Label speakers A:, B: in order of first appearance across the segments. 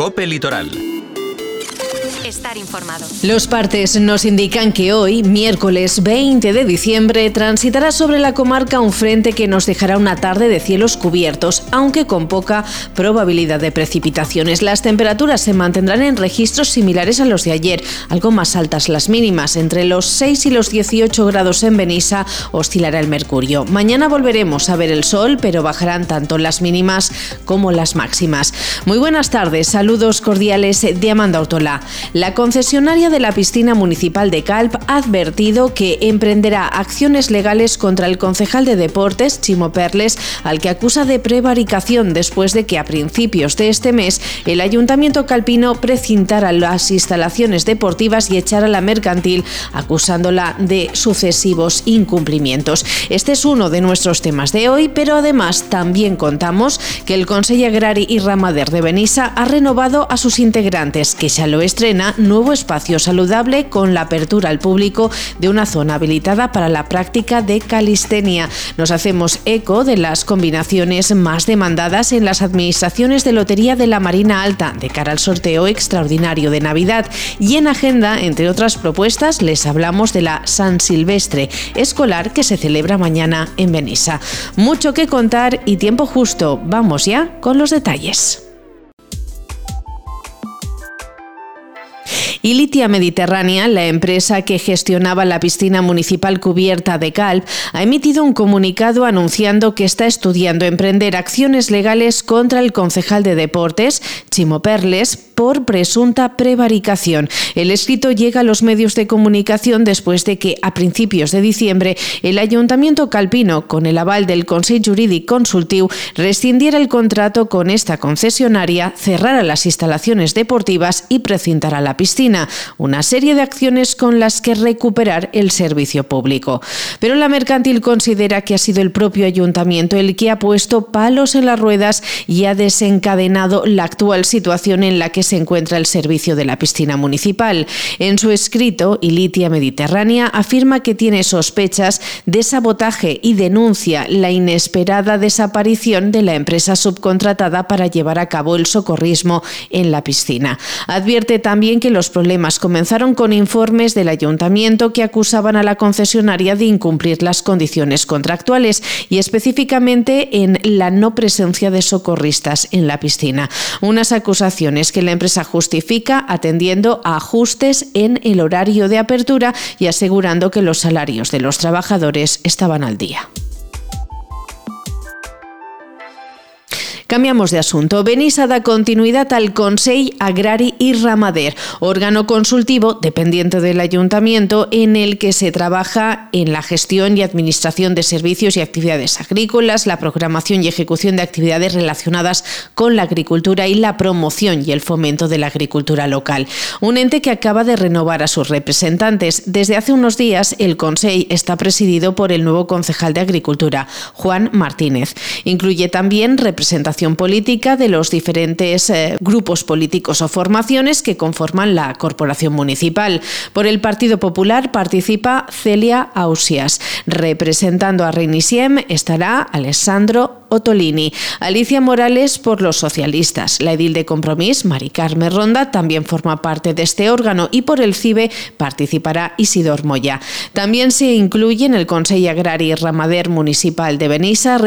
A: Cope Litoral
B: estar informado.
C: Los partes nos indican que hoy, miércoles 20 de diciembre, transitará sobre la comarca un frente que nos dejará una tarde de cielos cubiertos, aunque con poca probabilidad de precipitaciones. Las temperaturas se mantendrán en registros similares a los de ayer, algo más altas las mínimas. Entre los 6 y los 18 grados en Benissa oscilará el mercurio. Mañana volveremos a ver el sol, pero bajarán tanto las mínimas como las máximas. Muy buenas tardes, saludos cordiales de Amanda Ortola. La concesionaria de la piscina municipal de Calp ha advertido que emprenderá acciones legales contra el concejal de deportes, Chimo Perles, al que acusa de prevaricación después de que a principios de este mes el ayuntamiento calpino precintara las instalaciones deportivas y echara la mercantil acusándola de sucesivos incumplimientos. Este es uno de nuestros temas de hoy, pero además también contamos que el Consejo Agrario y Ramader de Benissa ha renovado a sus integrantes, que ya lo nuevo espacio saludable con la apertura al público de una zona habilitada para la práctica de calistenia. Nos hacemos eco de las combinaciones más demandadas en las administraciones de Lotería de la Marina Alta de cara al sorteo extraordinario de Navidad. Y en agenda, entre otras propuestas, les hablamos de la San Silvestre escolar que se celebra mañana en Benissa. Mucho que contar y tiempo justo. Vamos ya con los detalles. Ilitia Mediterránea, la empresa que gestionaba la piscina municipal cubierta de Calp, ha emitido un comunicado anunciando que está estudiando emprender acciones legales contra el concejal de deportes, Chimo Perles, por presunta prevaricación. El escrito llega a los medios de comunicación después de que, a principios de diciembre, el Ayuntamiento Calpino, con el aval del Consejo Jurídico Consultivo, rescindiera el contrato con esta concesionaria, cerrara las instalaciones deportivas y precintara la piscina una serie de acciones con las que recuperar el servicio público. Pero la mercantil considera que ha sido el propio ayuntamiento el que ha puesto palos en las ruedas y ha desencadenado la actual situación en la que se encuentra el servicio de la piscina municipal. En su escrito, Ilitia Mediterránea afirma que tiene sospechas de sabotaje y denuncia la inesperada desaparición de la empresa subcontratada para llevar a cabo el socorrismo en la piscina. Advierte también que los problemas comenzaron con informes del ayuntamiento que acusaban a la concesionaria de incumplir las condiciones contractuales y específicamente en la no presencia de socorristas en la piscina. Unas acusaciones que la empresa justifica atendiendo a ajustes en el horario de apertura y asegurando que los salarios de los trabajadores estaban al día. Cambiamos de asunto. Benissa da continuidad al Consell Agrari y Ramader, órgano consultivo dependiente del ayuntamiento en el que se trabaja en la gestión y administración de servicios y actividades agrícolas, la programación y ejecución de actividades relacionadas con la agricultura y la promoción y el fomento de la agricultura local. Un ente que acaba de renovar a sus representantes. Desde hace unos días, el Consell está presidido por el nuevo concejal de Agricultura, Juan Martínez. Incluye también representación política de los diferentes eh, grupos políticos o formaciones que conforman la corporación municipal. Por el Partido Popular participa Celia Ausias. Representando a Reinisiem estará Alessandro Otolini. Alicia Morales por los socialistas. La edil de Compromís, Mari Carmen Ronda, también forma parte de este órgano y por el CIBE participará Isidor Moya. También se incluye en el Consejo Agrario y Ramader Municipal de Benissa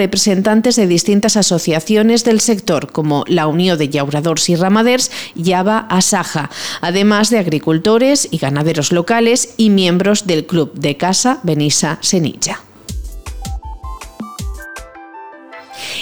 C: de distintas asociaciones del sector como la Unión de Llauradors y Ramaders y ABA Asaja, además de agricultores y ganaderos locales y miembros del Club de Casa Benissa Senilla.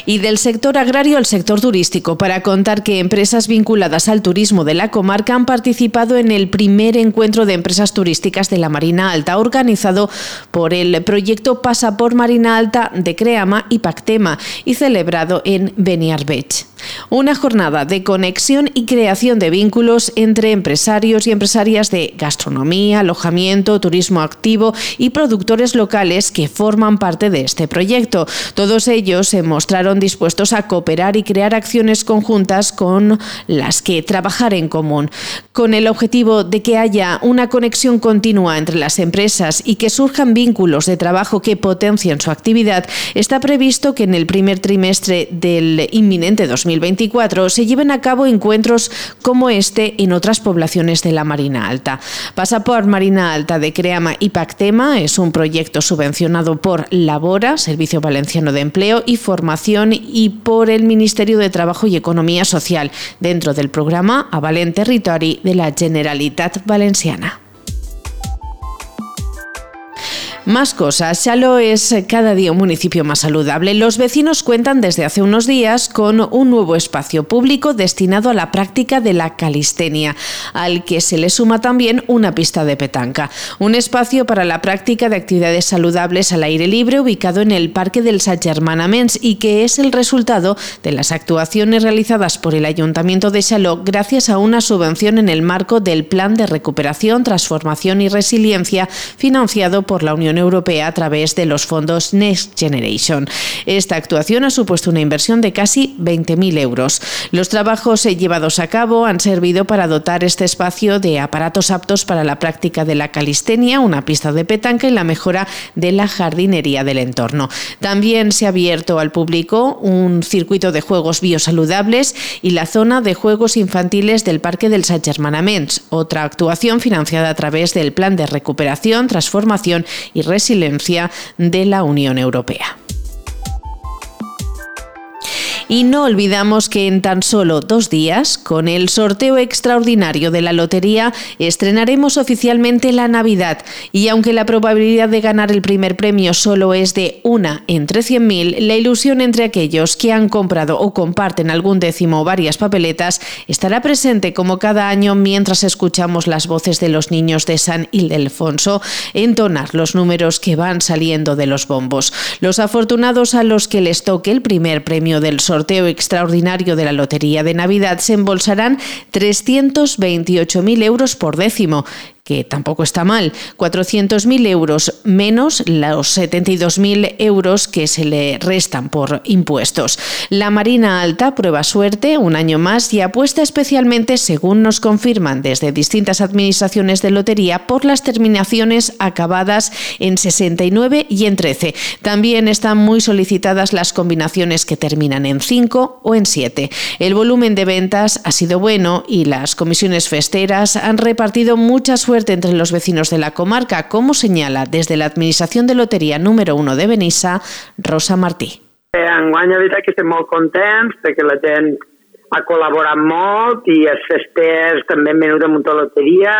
C: Y del sector agrario al sector turístico para contar que empresas vinculadas al turismo de la comarca han participado en el primer encuentro de empresas turísticas de la Marina Alta organizado por el proyecto Pasaport Marina Alta de Creama y Pactema y celebrado en Beniarbech. Una jornada de conexión y creación de vínculos entre empresarios y empresarias de gastronomía, alojamiento, turismo activo y productores locales que forman parte de este proyecto. Todos ellos se mostraron dispuestos a cooperar y crear acciones conjuntas con las que trabajar en común, con el objetivo de que haya una conexión continua entre las empresas y que surjan vínculos de trabajo que potencien su actividad. Está previsto que en el primer trimestre del inminente 2020 2024 se lleven a cabo encuentros como este en otras poblaciones de la Marina Alta. Pasaporte Marina Alta de Creama y Pactema es un proyecto subvencionado por Labora, Servicio Valenciano de Empleo y Formación, y por el Ministerio de Trabajo y Economía Social, dentro del programa Avalent Territori de la Generalitat Valenciana. Más cosas. Chalo es cada día un municipio más saludable. Los vecinos cuentan desde hace unos días con un nuevo espacio público destinado a la práctica de la calistenia, al que se le suma también una pista de petanca. Un espacio para la práctica de actividades saludables al aire libre ubicado en el Parque del Germanaments y que es el resultado de las actuaciones realizadas por el Ayuntamiento de Chaló gracias a una subvención en el marco del Plan de Recuperación, Transformación y Resiliencia financiado por la Unión Europea a través de los fondos Next Generation. Esta actuación ha supuesto una inversión de casi 20.000 euros. Los trabajos llevados a cabo han servido para dotar este espacio de aparatos aptos para la práctica de la calistenia, una pista de petanca y la mejora de la jardinería del entorno. También se ha abierto al público un circuito de juegos biosaludables y la zona de juegos infantiles del Parque del Sant Germanaments, otra actuación financiada a través del Plan de Recuperación, Transformación y resiliencia de la Unión Europea. Y no olvidamos que en tan solo dos días, con el sorteo extraordinario de la lotería, estrenaremos oficialmente la Navidad. Y aunque la probabilidad de ganar el primer premio solo es de una entre 100.000, la ilusión entre aquellos que han comprado o comparten algún décimo o varias papeletas estará presente como cada año mientras escuchamos las voces de los niños de San Ildefonso entonar los números que van saliendo de los bombos. Los afortunados a los que les toque el primer premio del sorteo sorteo extraordinario de la Lotería de Navidad se embolsarán 328.000 euros por décimo que tampoco está mal, 400.000 euros menos los 72.000 euros que se le restan por impuestos. La Marina Alta prueba suerte un año más y apuesta especialmente, según nos confirman desde distintas administraciones de lotería, por las terminaciones acabadas en 69 y en 13. También están muy solicitadas las combinaciones que terminan en 5 o en 7. El volumen de ventas ha sido bueno y las comisiones festeras han repartido muchas suerte entre los vecinos de la comarca, como señala desde la Administración de Lotería número 1 de Benissa, Rosa Martí.
A: Enguany, la veritat que estem molt contents perquè la gent ha col·laborat molt i els festers també han venut a muntar loteria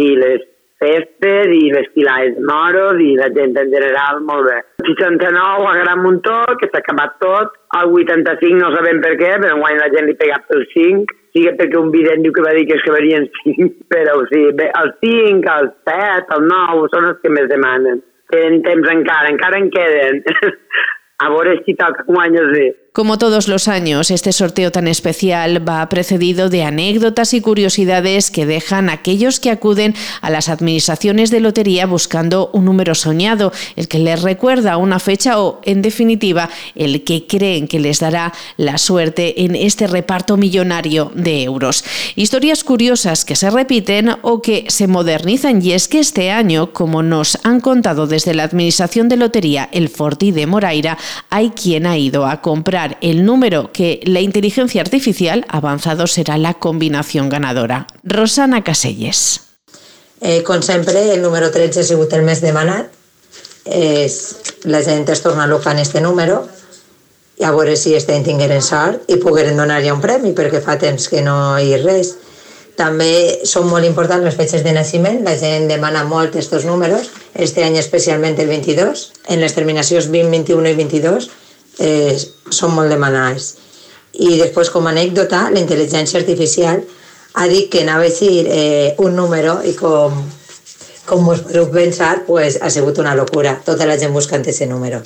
A: i les festes i les filades de moros i la gent en general molt bé. El 69 a Gran Muntó, que s'ha acabat tot, el 85 no sabem per què, però enguany la gent li ha pegat pel 5, sigui perquè un vident diu que va dir que es quedarien 5, però o sigui, bé, el 5, el 7, el 9 són els que més demanen. Tenen temps encara, encara en queden. a veure si toca guanyes bé.
C: Como todos los años, este sorteo tan especial va precedido de anécdotas y curiosidades que dejan aquellos que acuden a las administraciones de lotería buscando un número soñado, el que les recuerda una fecha o, en definitiva, el que creen que les dará la suerte en este reparto millonario de euros. Historias curiosas que se repiten o que se modernizan y es que este año, como nos han contado desde la Administración de Lotería El Forti de Moraira, hay quien ha ido a comprar el número que la inteligencia artificial avanzado será la combinación ganadora. Rosana Caselles.
D: Eh, com sempre, el número 13 ha sigut el més demanat. És, la gent es torna loca en este número i a veure si este any tingueren sort i pogueren donar ja un premi, perquè fa temps que no hi res. També són molt importants les fetges de naixement, la gent demana molt aquests números, este any especialment el 22, en les terminacions 20, 21 i 22 eh, són molt demanats. I després, com a anècdota, la intel·ligència artificial ha dit que anava a ser eh, un número i com, com us podeu pensar, pues, ha sigut una locura. Tota la gent buscant aquest número.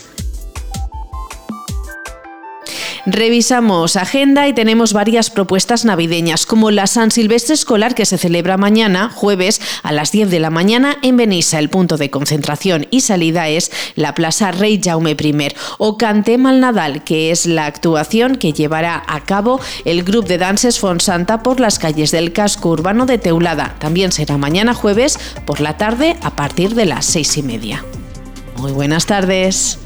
C: Revisamos agenda y tenemos varias propuestas navideñas, como la San Silvestre Escolar que se celebra mañana, jueves, a las 10 de la mañana en Benissa. El punto de concentración y salida es la Plaza Rey Jaume I. O Cantem al Nadal, que es la actuación que llevará a cabo el grupo de dances Fonsanta por las calles del casco urbano de Teulada. También será mañana jueves por la tarde a partir de las seis y media. Muy buenas tardes.